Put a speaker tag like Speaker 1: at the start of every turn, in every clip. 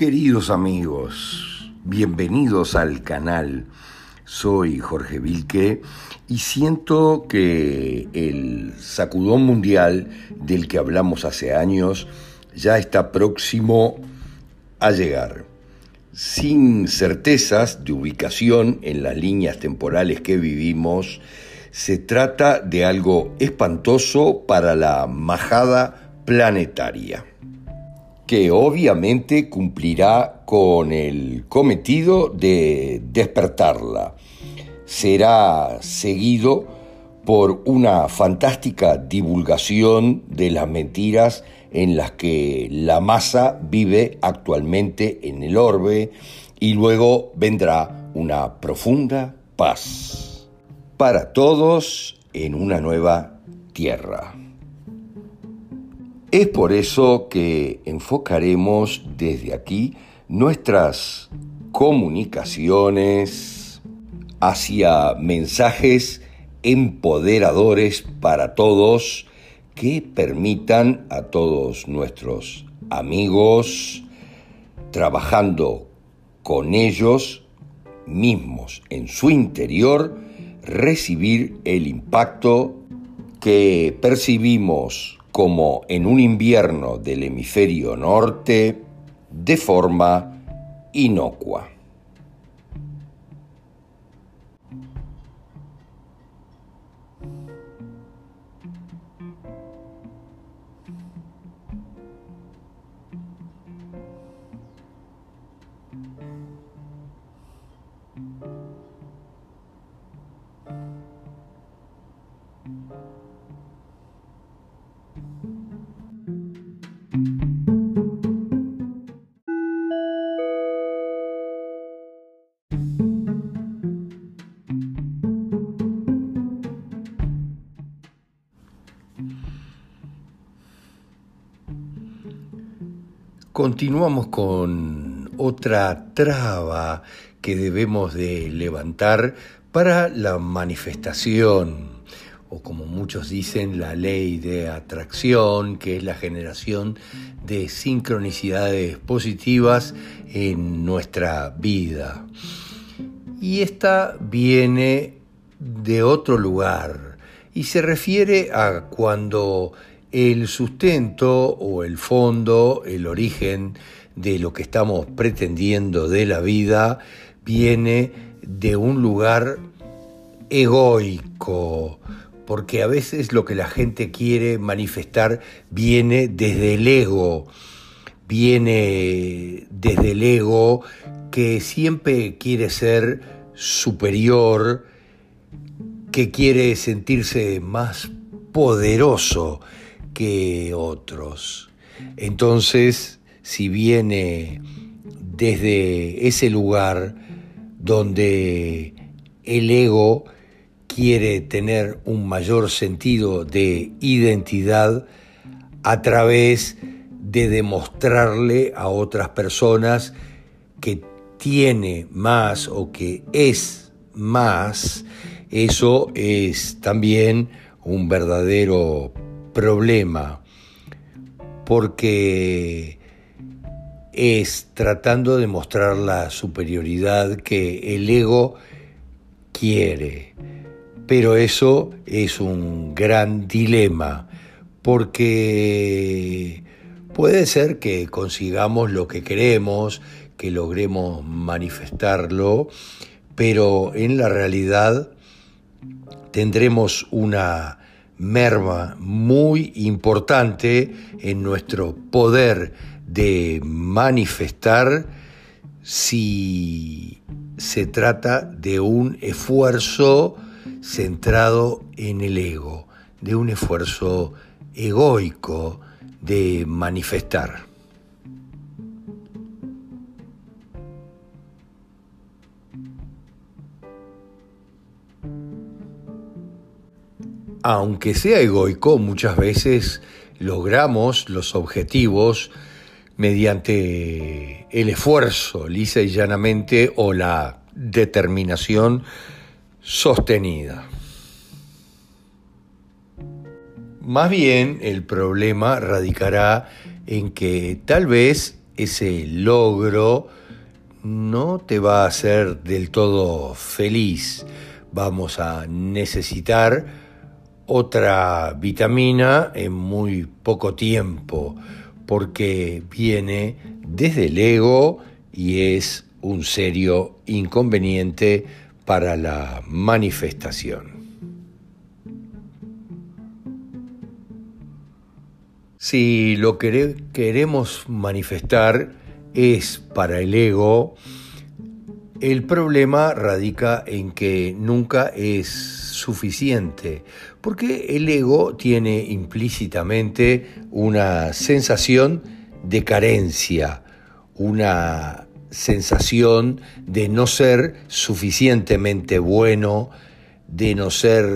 Speaker 1: Queridos amigos, bienvenidos al canal. Soy Jorge Vilque y siento que el sacudón mundial del que hablamos hace años ya está próximo a llegar. Sin certezas de ubicación en las líneas temporales que vivimos, se trata de algo espantoso para la majada planetaria que obviamente cumplirá con el cometido de despertarla. Será seguido por una fantástica divulgación de las mentiras en las que la masa vive actualmente en el orbe y luego vendrá una profunda paz para todos en una nueva tierra. Es por eso que enfocaremos desde aquí nuestras comunicaciones hacia mensajes empoderadores para todos que permitan a todos nuestros amigos, trabajando con ellos mismos en su interior, recibir el impacto que percibimos como en un invierno del hemisferio norte de forma inocua. Continuamos con otra traba que debemos de levantar para la manifestación, o como muchos dicen, la ley de atracción, que es la generación de sincronicidades positivas en nuestra vida. Y esta viene de otro lugar y se refiere a cuando el sustento o el fondo, el origen de lo que estamos pretendiendo de la vida viene de un lugar egoico, porque a veces lo que la gente quiere manifestar viene desde el ego, viene desde el ego que siempre quiere ser superior, que quiere sentirse más poderoso, que otros. Entonces, si viene desde ese lugar donde el ego quiere tener un mayor sentido de identidad a través de demostrarle a otras personas que tiene más o que es más, eso es también un verdadero problema porque es tratando de mostrar la superioridad que el ego quiere. Pero eso es un gran dilema porque puede ser que consigamos lo que queremos, que logremos manifestarlo, pero en la realidad tendremos una merma muy importante en nuestro poder de manifestar si se trata de un esfuerzo centrado en el ego, de un esfuerzo egoico de manifestar. Aunque sea egoico, muchas veces logramos los objetivos mediante el esfuerzo, lisa y llanamente, o la determinación sostenida. Más bien el problema radicará en que tal vez ese logro no te va a hacer del todo feliz. Vamos a necesitar otra vitamina en muy poco tiempo, porque viene desde el ego y es un serio inconveniente para la manifestación. Si lo que queremos manifestar es para el ego, el problema radica en que nunca es suficiente, porque el ego tiene implícitamente una sensación de carencia, una sensación de no ser suficientemente bueno, de no ser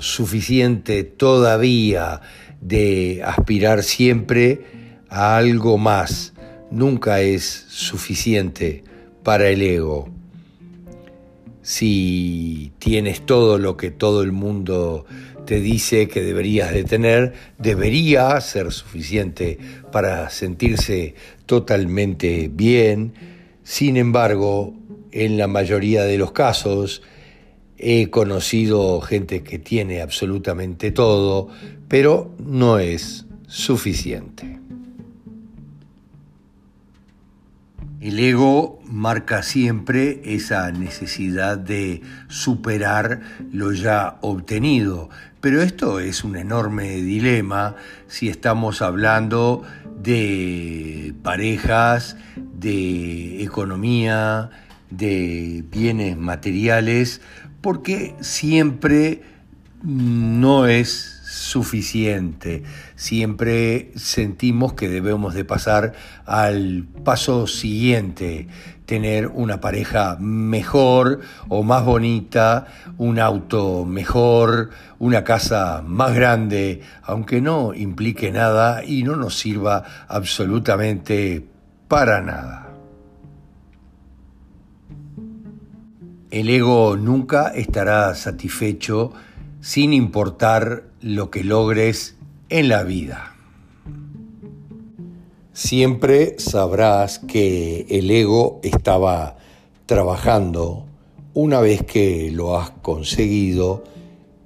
Speaker 1: suficiente todavía, de aspirar siempre a algo más. Nunca es suficiente para el ego. Si tienes todo lo que todo el mundo te dice que deberías de tener, debería ser suficiente para sentirse totalmente bien. Sin embargo, en la mayoría de los casos, He conocido gente que tiene absolutamente todo, pero no es suficiente. El ego marca siempre esa necesidad de superar lo ya obtenido, pero esto es un enorme dilema si estamos hablando de parejas, de economía, de bienes materiales porque siempre no es suficiente. Siempre sentimos que debemos de pasar al paso siguiente, tener una pareja mejor o más bonita, un auto mejor, una casa más grande, aunque no implique nada y no nos sirva absolutamente para nada. El ego nunca estará satisfecho sin importar lo que logres en la vida. Siempre sabrás que el ego estaba trabajando una vez que lo has conseguido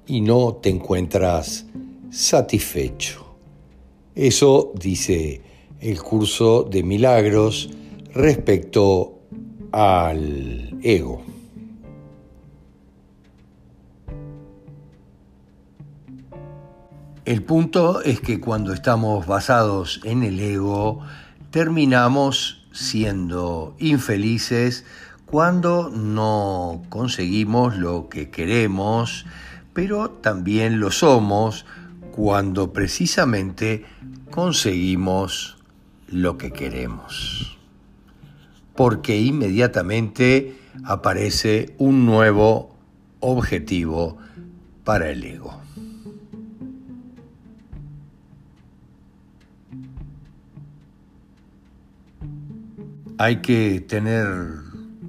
Speaker 1: y no te encuentras satisfecho. Eso dice el curso de milagros respecto al ego. El punto es que cuando estamos basados en el ego, terminamos siendo infelices cuando no conseguimos lo que queremos, pero también lo somos cuando precisamente conseguimos lo que queremos. Porque inmediatamente aparece un nuevo objetivo para el ego. Hay que tener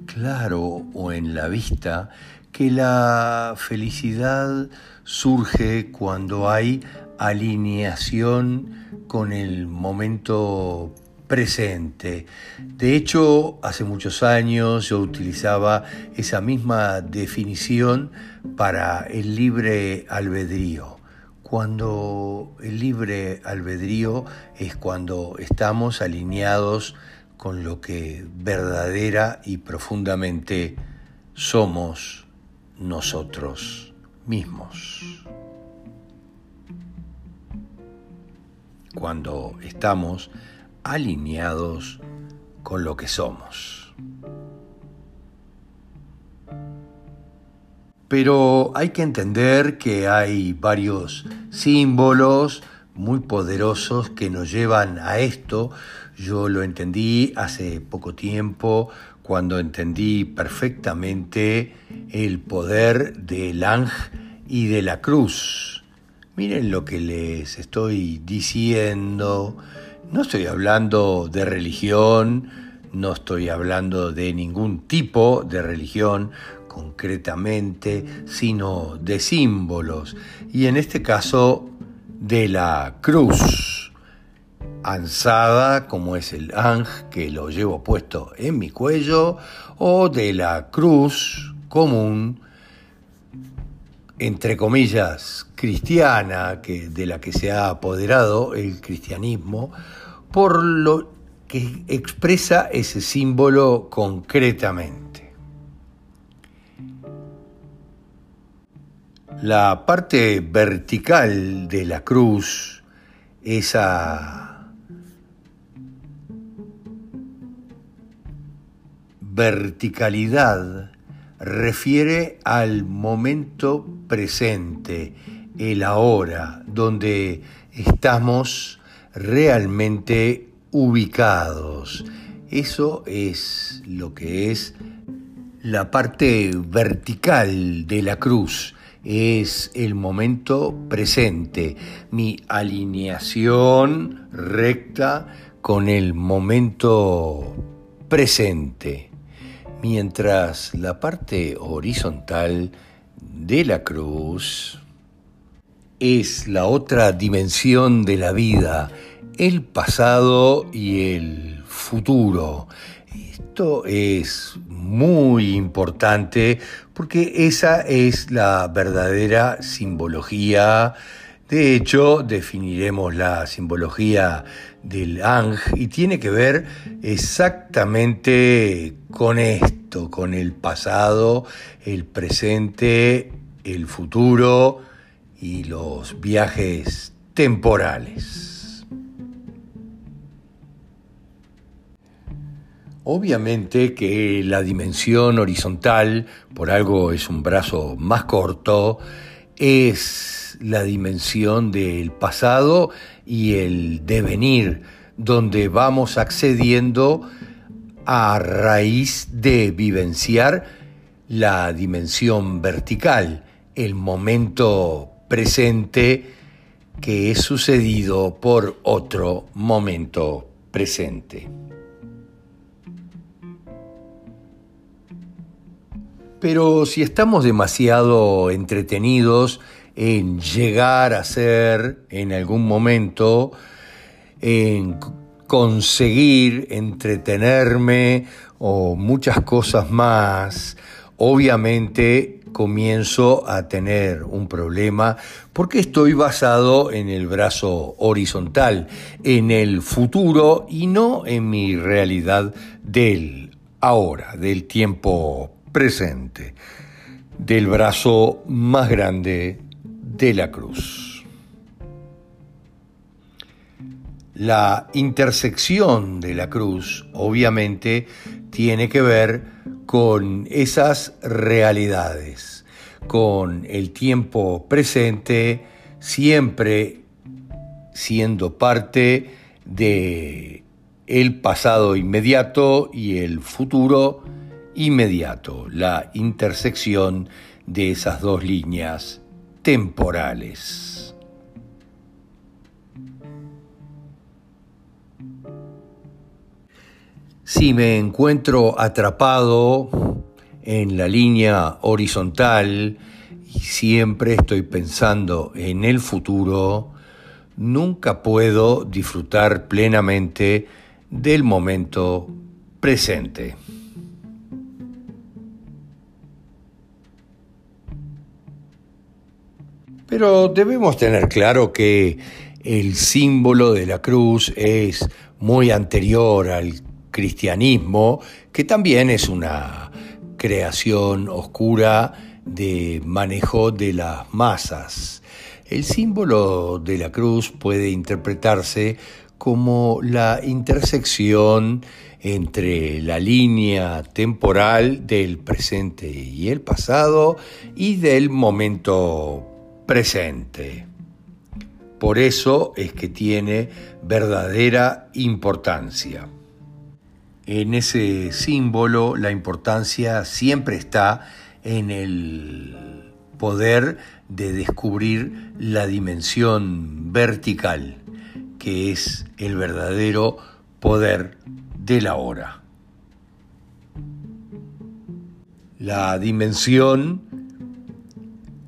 Speaker 1: claro o en la vista que la felicidad surge cuando hay alineación con el momento presente. De hecho, hace muchos años yo utilizaba esa misma definición para el libre albedrío. Cuando el libre albedrío es cuando estamos alineados con lo que verdadera y profundamente somos nosotros mismos. Cuando estamos alineados con lo que somos. Pero hay que entender que hay varios símbolos muy poderosos que nos llevan a esto, yo lo entendí hace poco tiempo cuando entendí perfectamente el poder del ángel y de la cruz. Miren lo que les estoy diciendo. No estoy hablando de religión, no estoy hablando de ningún tipo de religión concretamente, sino de símbolos. Y en este caso, de la cruz ansada, como es el Ang que lo llevo puesto en mi cuello, o de la cruz común, entre comillas, cristiana, que, de la que se ha apoderado el cristianismo, por lo que expresa ese símbolo concretamente. La parte vertical de la cruz, esa verticalidad, refiere al momento presente, el ahora, donde estamos realmente ubicados. Eso es lo que es la parte vertical de la cruz. Es el momento presente, mi alineación recta con el momento presente mientras la parte horizontal de la cruz es la otra dimensión de la vida, el pasado y el futuro. Esto es muy importante porque esa es la verdadera simbología. De hecho, definiremos la simbología del Ang y tiene que ver exactamente con esto, con el pasado, el presente, el futuro y los viajes temporales. Obviamente que la dimensión horizontal, por algo es un brazo más corto, es la dimensión del pasado y el devenir, donde vamos accediendo a raíz de vivenciar la dimensión vertical, el momento presente que es sucedido por otro momento presente. Pero si estamos demasiado entretenidos en llegar a ser en algún momento, en conseguir entretenerme o muchas cosas más, obviamente comienzo a tener un problema porque estoy basado en el brazo horizontal, en el futuro y no en mi realidad del ahora, del tiempo presente, del brazo más grande de la cruz. La intersección de la cruz obviamente tiene que ver con esas realidades, con el tiempo presente siempre siendo parte de el pasado inmediato y el futuro inmediato, la intersección de esas dos líneas temporales. Si me encuentro atrapado en la línea horizontal y siempre estoy pensando en el futuro, nunca puedo disfrutar plenamente del momento presente. Pero debemos tener claro que el símbolo de la cruz es muy anterior al cristianismo, que también es una creación oscura de manejo de las masas. El símbolo de la cruz puede interpretarse como la intersección entre la línea temporal del presente y el pasado y del momento presente. Por eso es que tiene verdadera importancia. En ese símbolo la importancia siempre está en el poder de descubrir la dimensión vertical, que es el verdadero poder de la hora. La dimensión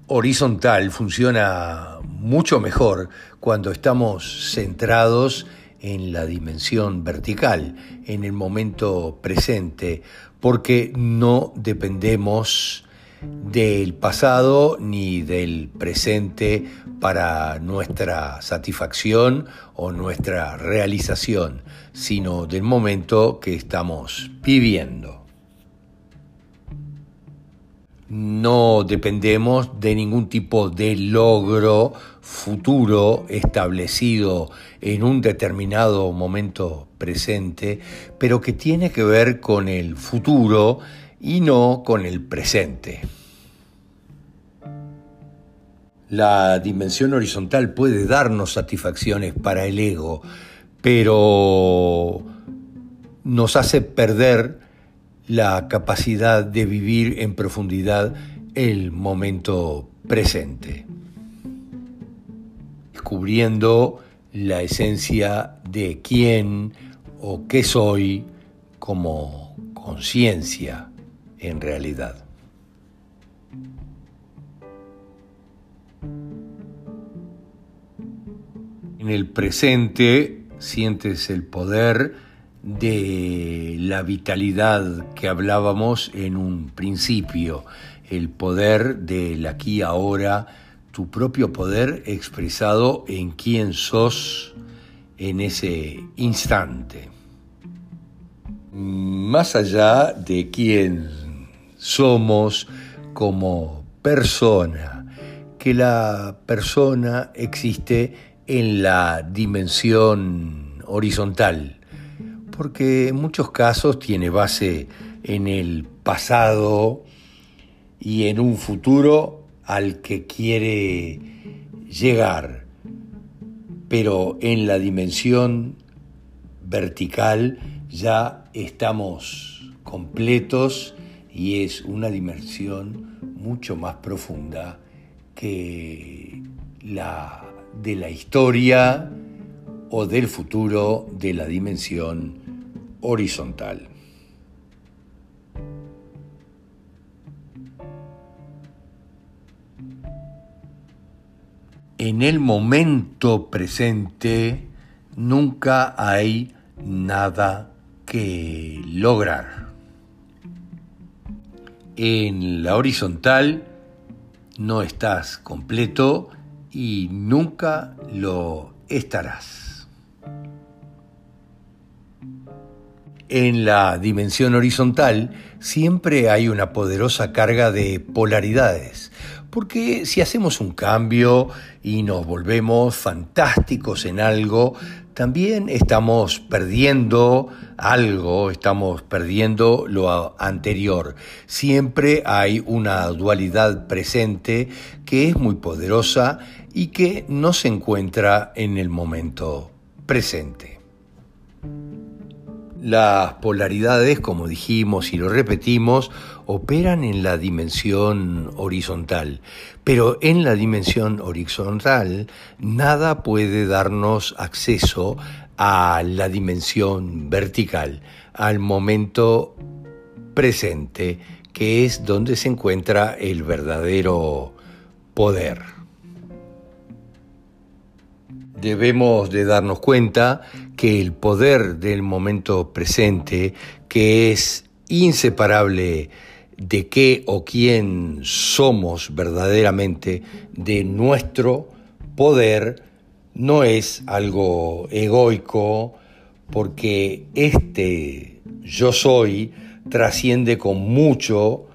Speaker 1: horizontal funciona mucho mejor cuando estamos centrados en la dimensión vertical, en el momento presente, porque no dependemos del pasado ni del presente para nuestra satisfacción o nuestra realización, sino del momento que estamos viviendo. No dependemos de ningún tipo de logro futuro establecido en un determinado momento presente, pero que tiene que ver con el futuro y no con el presente. La dimensión horizontal puede darnos satisfacciones para el ego, pero nos hace perder la capacidad de vivir en profundidad el momento presente, descubriendo la esencia de quién o qué soy como conciencia en realidad. En el presente sientes el poder de la vitalidad que hablábamos en un principio, el poder del aquí ahora, tu propio poder expresado en quién sos en ese instante. Más allá de quién somos como persona, que la persona existe en la dimensión horizontal, porque en muchos casos tiene base en el pasado y en un futuro al que quiere llegar, pero en la dimensión vertical ya estamos completos y es una dimensión mucho más profunda que la de la historia o del futuro de la dimensión horizontal. En el momento presente nunca hay nada que lograr. En la horizontal no estás completo y nunca lo estarás. En la dimensión horizontal siempre hay una poderosa carga de polaridades, porque si hacemos un cambio y nos volvemos fantásticos en algo, también estamos perdiendo algo, estamos perdiendo lo anterior. Siempre hay una dualidad presente que es muy poderosa y que no se encuentra en el momento presente. Las polaridades, como dijimos y lo repetimos, operan en la dimensión horizontal, pero en la dimensión horizontal nada puede darnos acceso a la dimensión vertical, al momento presente, que es donde se encuentra el verdadero poder. Debemos de darnos cuenta que el poder del momento presente, que es inseparable de qué o quién somos verdaderamente, de nuestro poder, no es algo egoico, porque este yo soy trasciende con mucho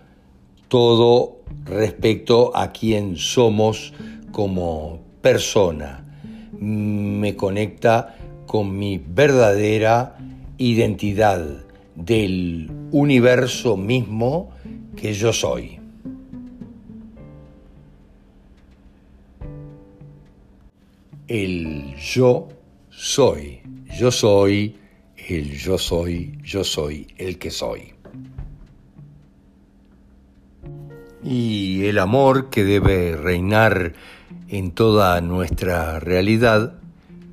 Speaker 1: todo respecto a quién somos como persona. Me conecta con mi verdadera identidad del universo mismo que yo soy. El yo soy, yo soy, el yo soy, yo soy el que soy. Y el amor que debe reinar en toda nuestra realidad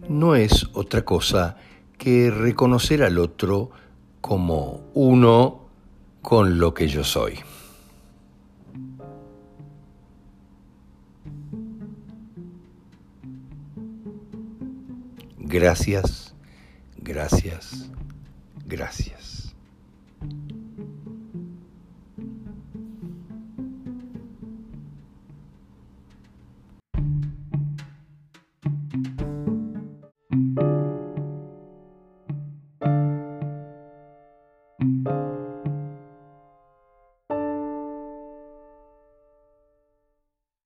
Speaker 1: no es otra cosa que reconocer al otro como uno con lo que yo soy. Gracias, Gracias, gracias.